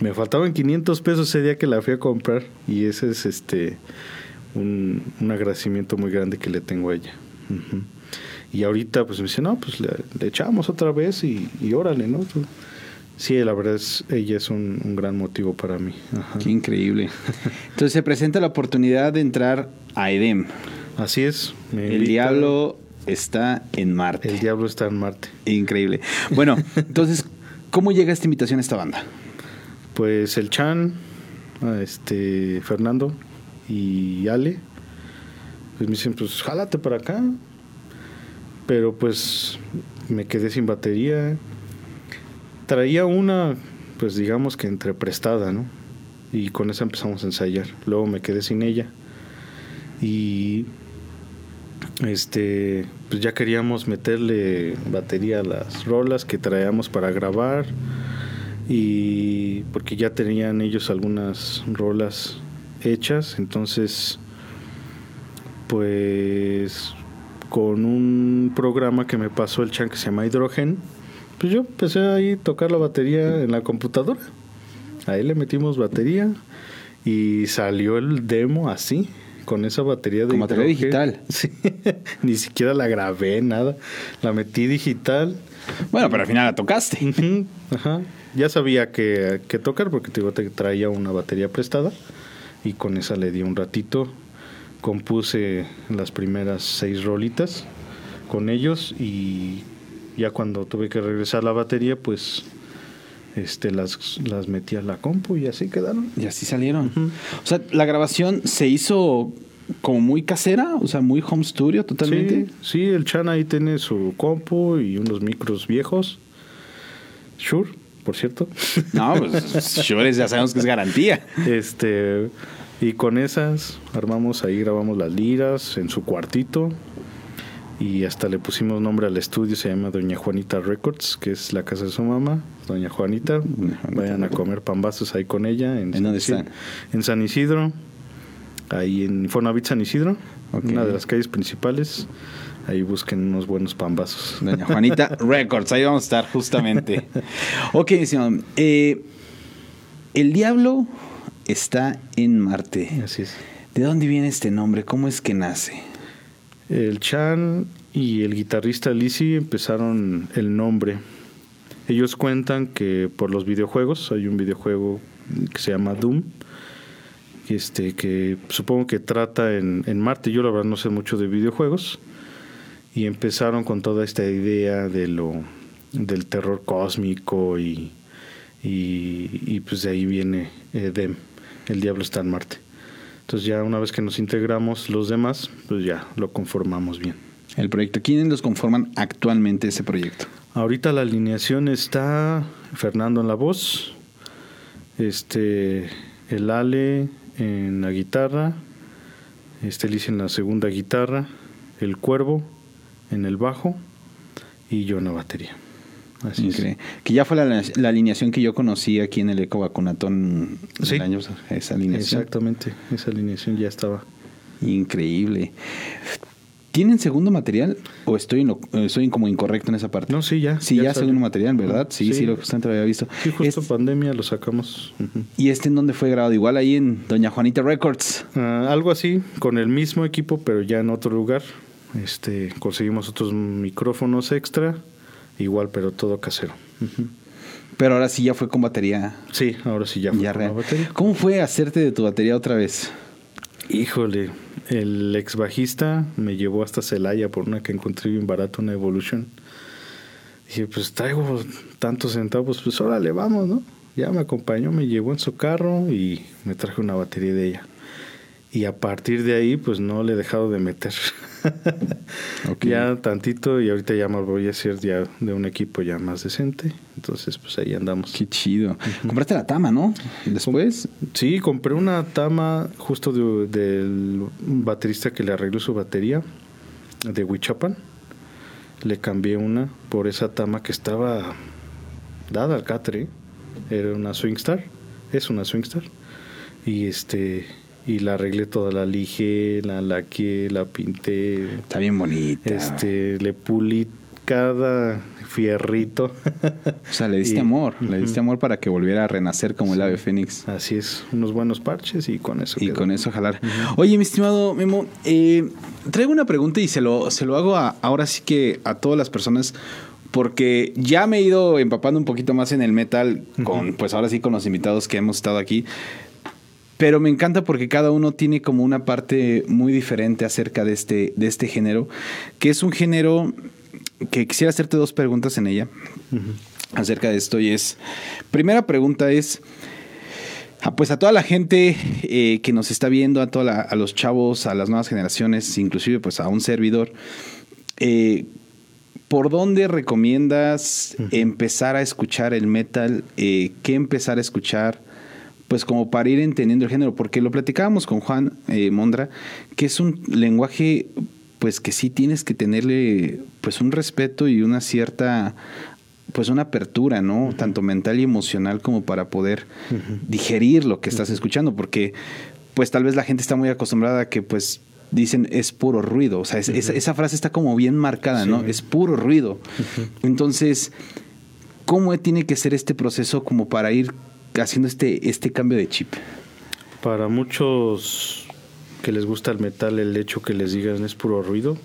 Me faltaban 500 pesos ese día que la fui a comprar y ese es este un, un agradecimiento muy grande que le tengo a ella. Y ahorita pues me dice, no, pues le, le echamos otra vez y, y órale, ¿no? Sí, la verdad es, ella es un, un gran motivo para mí. Ajá. Qué increíble. Entonces se presenta la oportunidad de entrar a Edem. Así es. El diablo está en Marte. El diablo está en Marte. Increíble. Bueno, entonces, ¿cómo llega esta invitación a esta banda? Pues el Chan, este Fernando y Ale, pues me dicen, pues jálate para acá. Pero pues me quedé sin batería. Traía una, pues digamos que entre prestada, ¿no? Y con esa empezamos a ensayar. Luego me quedé sin ella. Y este, pues ya queríamos meterle batería a las rolas que traíamos para grabar y porque ya tenían ellos algunas rolas hechas, entonces pues con un programa que me pasó el chan que se llama Hydrogen, pues yo empecé ahí a tocar la batería en la computadora. Ahí le metimos batería y salió el demo así, con esa batería de Con batería digital. Sí, ni siquiera la grabé, nada. La metí digital. Bueno, pero al final la tocaste. Ajá. Ya sabía que, que tocar porque te digo, te traía una batería prestada y con esa le di un ratito. Compuse las primeras seis rolitas con ellos y ya cuando tuve que regresar la batería, pues este las, las metí a la compu y así quedaron. Y así salieron. O sea, la grabación se hizo como muy casera, o sea, muy home studio totalmente. Sí, sí, el Chan ahí tiene su compu y unos micros viejos. Sure, por cierto. No, pues Shure ya sabemos que es garantía. Este, y con esas armamos ahí, grabamos las liras en su cuartito. Y hasta le pusimos nombre al estudio, se llama Doña Juanita Records, que es la casa de su mamá, Doña Juanita. Juanita. Vayan a comer pambazos ahí con ella. ¿En San dónde Isidro- están? En San Isidro, ahí en Infonavit San Isidro, Ok. una de las calles principales. Ahí busquen unos buenos pambazos. Doña Juanita Records, ahí vamos a estar justamente. Ok, estimado, eh, el diablo está en Marte. Así es. ¿De dónde viene este nombre? ¿Cómo es que nace? El Chan y el guitarrista Lizzy empezaron el nombre. Ellos cuentan que por los videojuegos, hay un videojuego que se llama Doom, este, que supongo que trata en, en Marte. Yo la verdad no sé mucho de videojuegos. Y empezaron con toda esta idea de lo del terror cósmico y, y, y pues de ahí viene eh, Dem, el diablo está en Marte. Entonces ya una vez que nos integramos los demás, pues ya lo conformamos bien. El proyecto. ¿Quiénes los conforman actualmente ese proyecto? Ahorita la alineación está Fernando en la voz, este el Ale en la guitarra, este Liz en la segunda guitarra, el Cuervo en el bajo y yo en la batería. Así es. Que ya fue la, la alineación que yo conocí aquí en el Eco Vacunatón Sí. del año. Esa alineación. Exactamente, esa alineación ya estaba. Increíble. ¿Tienen segundo material o estoy, en lo- estoy como incorrecto en esa parte? No, sí, ya. Sí, ya, salió. segundo material, ¿verdad? Sí, sí, Sí. lo que usted había visto. Sí, justo Es- pandemia lo sacamos. ¿Y este en dónde fue grabado? Igual ahí en Doña Juanita Records. Ah, algo así, con el mismo equipo, pero ya en otro lugar. Este, conseguimos otros micrófonos extra, igual, pero todo casero. Pero ahora sí ya fue con batería. Sí, ahora sí ya. fue Ya con real. batería. ¿Cómo fue hacerte de tu batería otra vez? Híjole, el ex bajista me llevó hasta Celaya por una que encontré bien barata, una Evolution. Dije, pues traigo tantos centavos, pues órale, vamos, ¿no? Ya me acompañó, me llevó en su carro y me traje una batería de ella. Y a partir de ahí, pues no le he dejado de meter. Ok. Ya tantito y ahorita ya me voy a hacer ya de un equipo ya más decente. Entonces, pues ahí andamos. Qué chido. Compraste la tama, ¿no? Después. Sí, compré una tama justo de- del baterista que le arregló su batería de Huichapan. Le cambié una por esa tama que estaba dada al catre. Era una Swingstar. Es una Swingstar. Y este y la arreglé toda, la lijé, la laqué, la pinté. Está bien bonita. Este, le pulí cada fierrito. O sea, le diste Y- amor. Le diste amor para que volviera a renacer como el ave fénix. Así es, unos buenos parches y con eso. Y quedó. con eso jalar. Oye, mi estimado Memo, eh, traigo una pregunta y se lo, se lo hago a- ahora sí que a todas las personas. Porque ya me he ido empapando un poquito más en el metal con, pues ahora sí con los invitados que hemos estado aquí. Pero me encanta porque cada uno tiene como una parte muy diferente acerca de este, de este género, que es un género que quisiera hacerte dos preguntas en ella acerca de esto. Y es, primera pregunta es, Ah, pues a toda la gente eh, que nos está viendo, a, toda la- a los chavos, a las nuevas generaciones, inclusive pues a un servidor, eh, ¿por dónde recomiendas empezar a escuchar el metal? Eh, ¿Qué empezar a escuchar? Pues como para ir entendiendo el género, porque lo platicábamos con Juan eh, Mondra, que es un lenguaje pues que sí tienes que tenerle pues un respeto y una cierta pues una apertura, ¿no? Tanto mental y emocional como para poder digerir lo que estás escuchando, porque pues tal vez la gente está muy acostumbrada a que pues dicen es puro ruido. O sea, es- esa, esa frase está como bien marcada, ¿no? Es puro ruido. Entonces, ¿cómo tiene que ser este proceso como para ir haciendo este, este cambio de chip? Para muchos que les gusta el metal, el hecho que les digan es puro ruido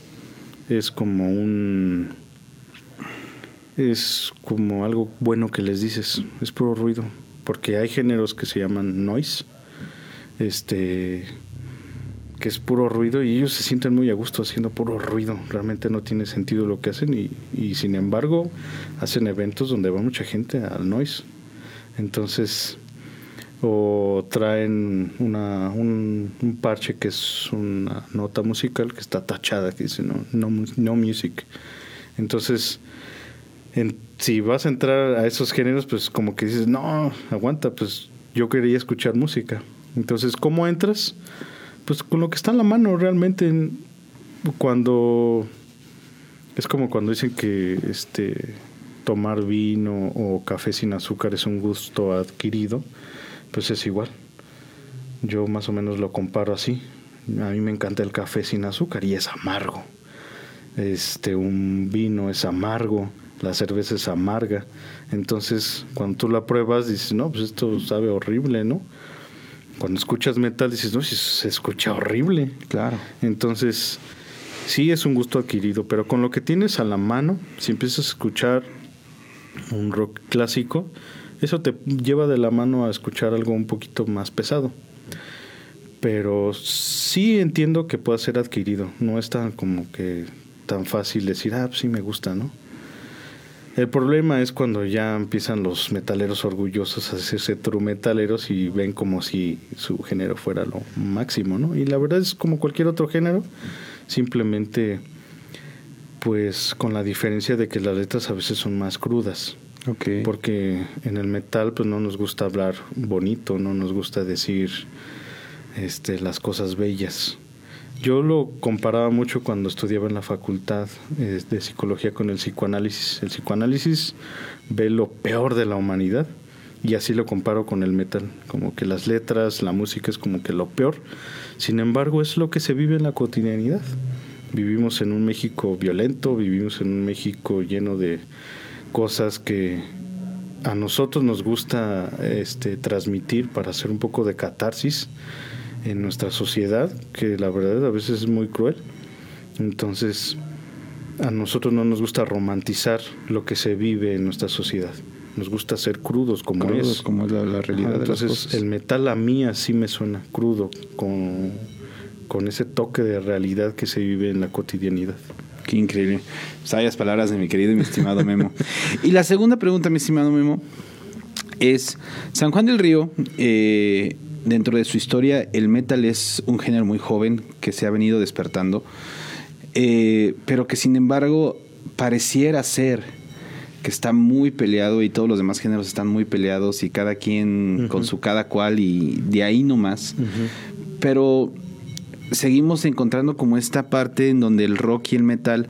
es como un es como algo bueno que les dices, es puro ruido, porque hay géneros que se llaman noise, este que es puro ruido y ellos se sienten muy a gusto haciendo puro ruido, realmente no tiene sentido lo que hacen y, y sin embargo hacen eventos donde va mucha gente al noise. Entonces, o traen una, un, parche que es una nota musical que está tachada, que dice no, no, no music. Entonces, en- si vas a entrar a esos géneros, pues como que dices, no, aguanta, pues yo quería escuchar música. Entonces, ¿cómo entras? Pues con lo que está en la mano realmente. en- Cuando es como cuando dicen que este tomar vino o café sin azúcar es un gusto adquirido, pues es igual. Yo más o menos lo comparo así. A mí me encanta el café sin azúcar y es amargo. Este un vino es amargo, la cerveza es amarga. Entonces, cuando tú la pruebas dices, "No, pues esto sabe horrible, ¿no?" Cuando escuchas metal dices, "No, si se escucha horrible." Claro. Entonces, sí es un gusto adquirido, pero con lo que tienes a la mano, si empiezas a escuchar un rock clásico, eso te lleva de la mano a escuchar algo un poquito más pesado. Pero sí entiendo que pueda ser adquirido, no es tan como que tan fácil decir, ah, pues sí me gusta, ¿no? El problema es cuando ya empiezan los metaleros orgullosos a hacerse true metaleros y ven como si su género fuera lo máximo, ¿no? Y la verdad es como cualquier otro género, simplemente pues con la diferencia de que las letras a veces son más crudas. Ok. Porque en el metal pues no nos gusta hablar bonito, no nos gusta decir este, las cosas bellas. Yo lo comparaba mucho cuando estudiaba en la facultad eh, de psicología con el psicoanálisis. El psicoanálisis ve lo peor de la humanidad y así lo comparo con el metal. Como que las letras, la música es como que lo peor. Sin embargo, es lo que se vive en la cotidianidad. Vivimos en un México violento, vivimos en un México lleno de cosas que a nosotros nos gusta este, transmitir para hacer un poco de catarsis en nuestra sociedad, que la verdad a veces es muy cruel. Entonces, a nosotros no nos gusta romantizar lo que se vive en nuestra sociedad. Nos gusta ser crudos como Crudos, es. como es la, la realidad Ajá, de las Entonces, cosas. el metal a mí así me suena crudo, con, con ese toque de realidad que se vive en la cotidianidad. Qué increíble. Sabias palabras de mi querido y mi estimado Memo. y la segunda pregunta, mi estimado Memo, es, San Juan del Río, eh, dentro de su historia, el metal es un género muy joven que se ha venido despertando, eh, pero que sin embargo pareciera ser que está muy peleado y todos los demás géneros están muy peleados y cada quien con su cada cual y de ahí nomás. Pero seguimos encontrando como esta parte en donde el rock y el metal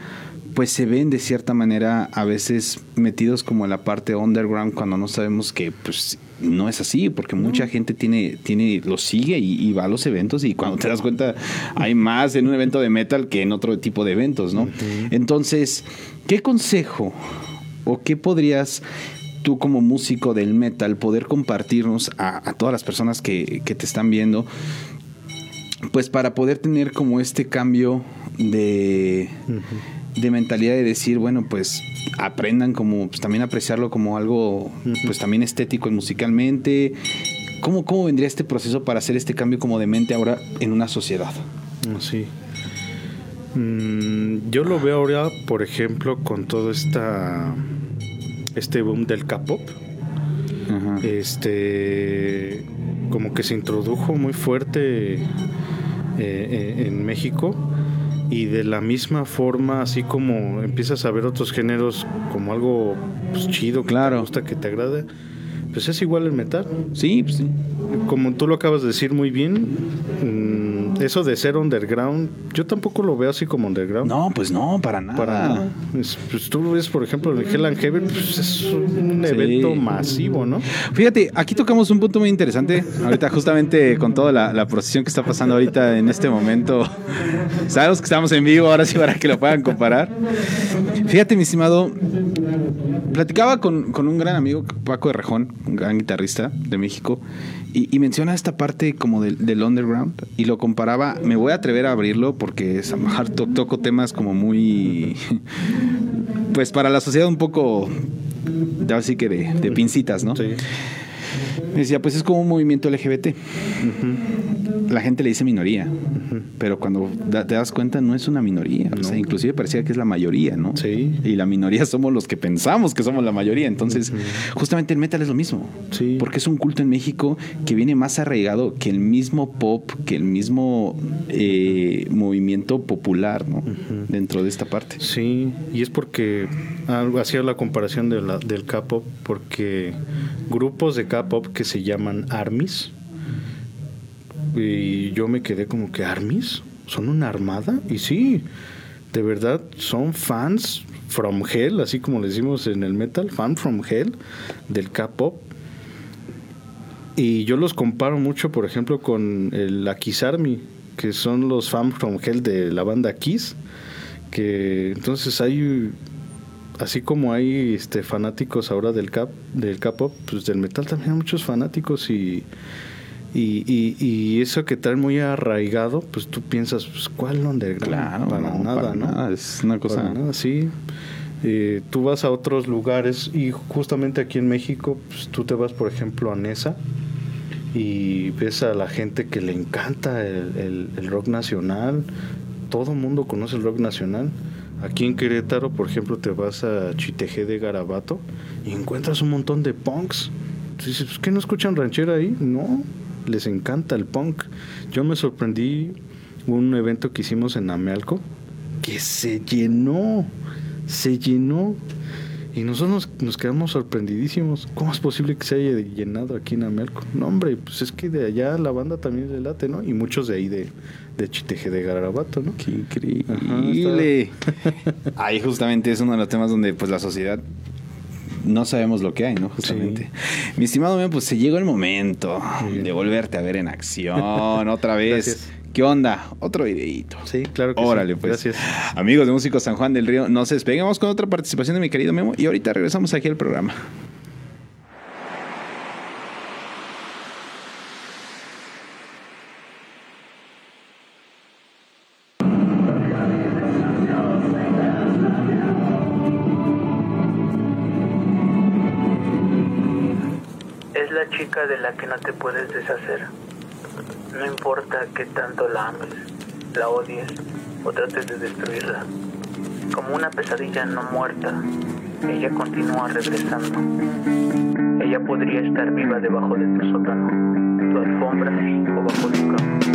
pues se ven de cierta manera a veces metidos como en la parte underground cuando no sabemos que pues no es así porque mucha gente tiene tiene lo sigue y, y va a los eventos y cuando te das cuenta hay más en un evento de metal que en otro tipo de eventos, ¿no? Entonces, ¿qué consejo o qué podrías tú como músico del metal poder compartirnos a, a todas las personas que, que te están viendo pues para poder tener como este cambio de, de mentalidad de decir, bueno, pues aprendan como pues, también apreciarlo como algo pues también estético y musicalmente. ¿Cómo, ¿Cómo vendría este proceso para hacer este cambio como de mente ahora en una sociedad? Sí. Mm, yo lo veo ahora, por ejemplo, con todo esta este boom del K-pop. Ajá. Este como que se introdujo muy fuerte eh, eh, en México y de la misma forma, así como empiezas a ver otros géneros como algo pues, chido, que Claro. te gusta, que te agrada, pues es igual el metal. Sí, pues sí. Como tú lo acabas de decir muy bien, mm, eso de ser underground, yo tampoco lo veo así como underground. No, pues no, para nada. Para nada. Es- pues tú ves, por ejemplo, el Hell and Heaven, pues es un evento masivo, ¿no? Fíjate, aquí tocamos un punto muy interesante. Ahorita, justamente con toda la, la procesión que está pasando ahorita en este momento, sabemos que estamos en vivo, ahora sí para que lo puedan comparar. Fíjate, mi estimado, platicaba con, con un gran amigo, Paco de Rejón, un gran guitarrista de México, y, y menciona esta parte como del, underground y lo comparaba. Me voy a atrever a abrirlo porque es, a toco temas como muy. Pues para la sociedad un poco. Así que de, de pincitas, ¿no? Sí. Me decía, pues es como un movimiento LGBT. La gente le dice minoría, pero cuando da- te das cuenta no es una minoría. O sea, inclusive parecía que es la mayoría, ¿no? Sí. Y la minoría somos los que pensamos que somos la mayoría. Entonces, justamente el metal es lo mismo. Sí. Porque es un culto en México que viene más arraigado que el mismo pop, que el mismo eh, movimiento popular, ¿no? Dentro de esta parte. Sí, y es porque hacía la comparación de la- del K-pop, porque grupos de K-pop que se llaman ARMYs, y yo me quedé como que ARMYs, ¿son una armada? Y sí, de verdad son fans from hell, así como le decimos en el metal, fan from hell del K-pop. Y yo los comparo mucho, por ejemplo, con el la Army, que son los fans from hell de la banda Kiss que entonces hay así como hay este fanáticos ahora del cap del K-pop, pues del metal también hay muchos fanáticos y y, y, y eso que traen muy arraigado, pues tú piensas, pues ¿cuál underground? Claro, para no, nada, para ¿no? nada, es una cosa- Para nada, sí. Eh, tú vas a otros lugares y justamente aquí en México, pues tú te vas, por ejemplo, a Nesa y ves a la gente que le encanta el, el- el rock nacional. Todo mundo conoce el rock nacional. Aquí en Querétaro, por ejemplo, te vas a Chitejé de Garabato y encuentras un montón de punks. Dices, "Pues, ¿qué no escuchan ranchera ahí? No, les encanta el punk. Yo me sorprendí un evento que hicimos en Amealco que se llenó, se llenó. Y nosotros nos, nos quedamos sorprendidísimos. ¿Cómo es posible que se haya llenado aquí en Amelco? No, hombre, pues es que de allá la banda también le late, ¿no? Y muchos de ahí de, de Chiteje de Garabato, ¿no? Qué increíble. Ajá, Ahí justamente es uno de los temas donde pues la sociedad no sabemos lo que hay, ¿no? Justamente. Mi estimado Memo, pues se llegó el momento de volverte a ver en acción otra vez. Gracias. ¿Qué onda? Otro videíto. Sí, claro que Órale, sí. pues. Gracias. Amigos de Músicos San Juan del Río, no se despeguen. Vamos con otra participación de mi querido Memo y ahorita regresamos aquí al programa. La odies o trates de destruirla. Como una pesadilla no muerta, ella continúa regresando. Ella podría estar viva debajo de tu sótano, tu alfombra o bajo tu cama.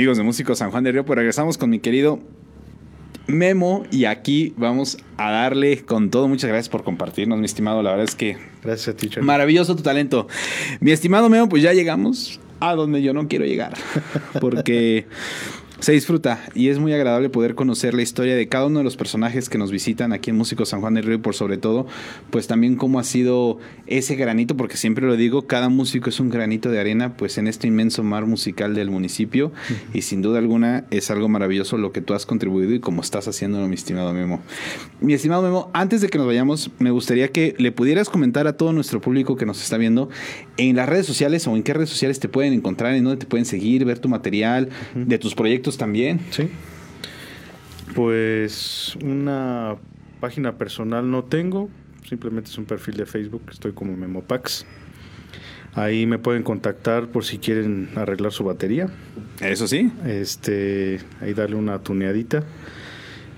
Amigos de Músicos San Juan del Río, pues regresamos con mi querido Memo y aquí vamos a darle con todo. Muchas gracias por compartirnos, mi estimado. La verdad es que Gracias a ti, Charlie. maravilloso tu talento. Mi estimado Memo, pues ya llegamos a donde yo no quiero llegar. Porque se disfruta y es muy agradable poder conocer la historia de cada uno de los personajes que nos visitan aquí en Músicos San Juan del Río y por sobre todo, pues también cómo ha sido ese granito, porque siempre lo digo, cada músico es un granito de arena, pues en este inmenso mar musical del municipio y sin duda alguna es algo maravilloso lo que tú has contribuido y como estás haciéndolo, mi estimado Memo. Mi estimado Memo, antes de que nos vayamos, me gustaría que le pudieras comentar a todo nuestro público que nos está viendo en las redes sociales o en qué redes sociales te pueden encontrar, en dónde te pueden seguir, ver tu material, de tus proyectos también. Sí. Pues una página personal no tengo, simplemente es un perfil de Facebook, estoy como Memopax. Ahí me pueden contactar por si quieren arreglar su batería. Eso sí. Este, ahí darle una tuneadita.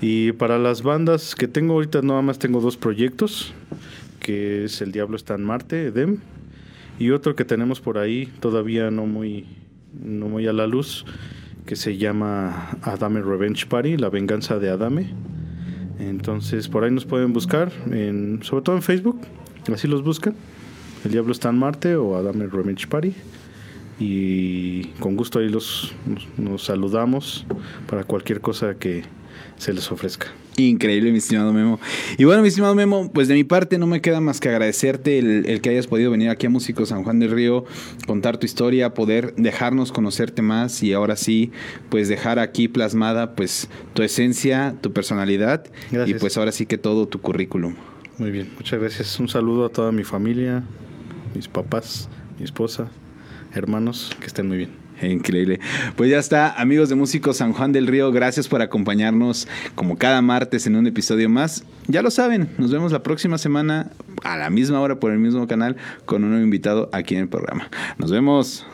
Y para las bandas que tengo ahorita nada más tengo dos proyectos, que es El Diablo está en Marte, Edem, y otro que tenemos por ahí todavía no muy no muy a la luz, que se llama Adame Revenge Party, la venganza de Adame. Entonces por ahí nos pueden buscar, en, sobre todo en Facebook, así los buscan. El Diablo está en Marte o Adame Revenge Party. Y con gusto ahí los, nos, nos saludamos para cualquier cosa que se les ofrezca. Increíble, mi estimado Memo. Y bueno, mi estimado Memo, pues de mi parte no me queda más que agradecerte el, el, que hayas podido venir aquí a Músicos San Juan del Río, contar tu historia, poder dejarnos conocerte más y ahora sí, pues dejar aquí plasmada pues tu esencia, tu personalidad Gracias. y pues ahora sí que todo tu currículum. Muy bien, muchas gracias. Un saludo a toda mi familia, mis papás, mi esposa, hermanos, que estén muy bien. Increíble. Pues ya está, amigos de Músicos San Juan del Río, gracias por acompañarnos como cada martes en un episodio más. Ya lo saben, nos vemos la próxima semana a la misma hora por el mismo canal con un nuevo invitado aquí en el programa. Nos vemos.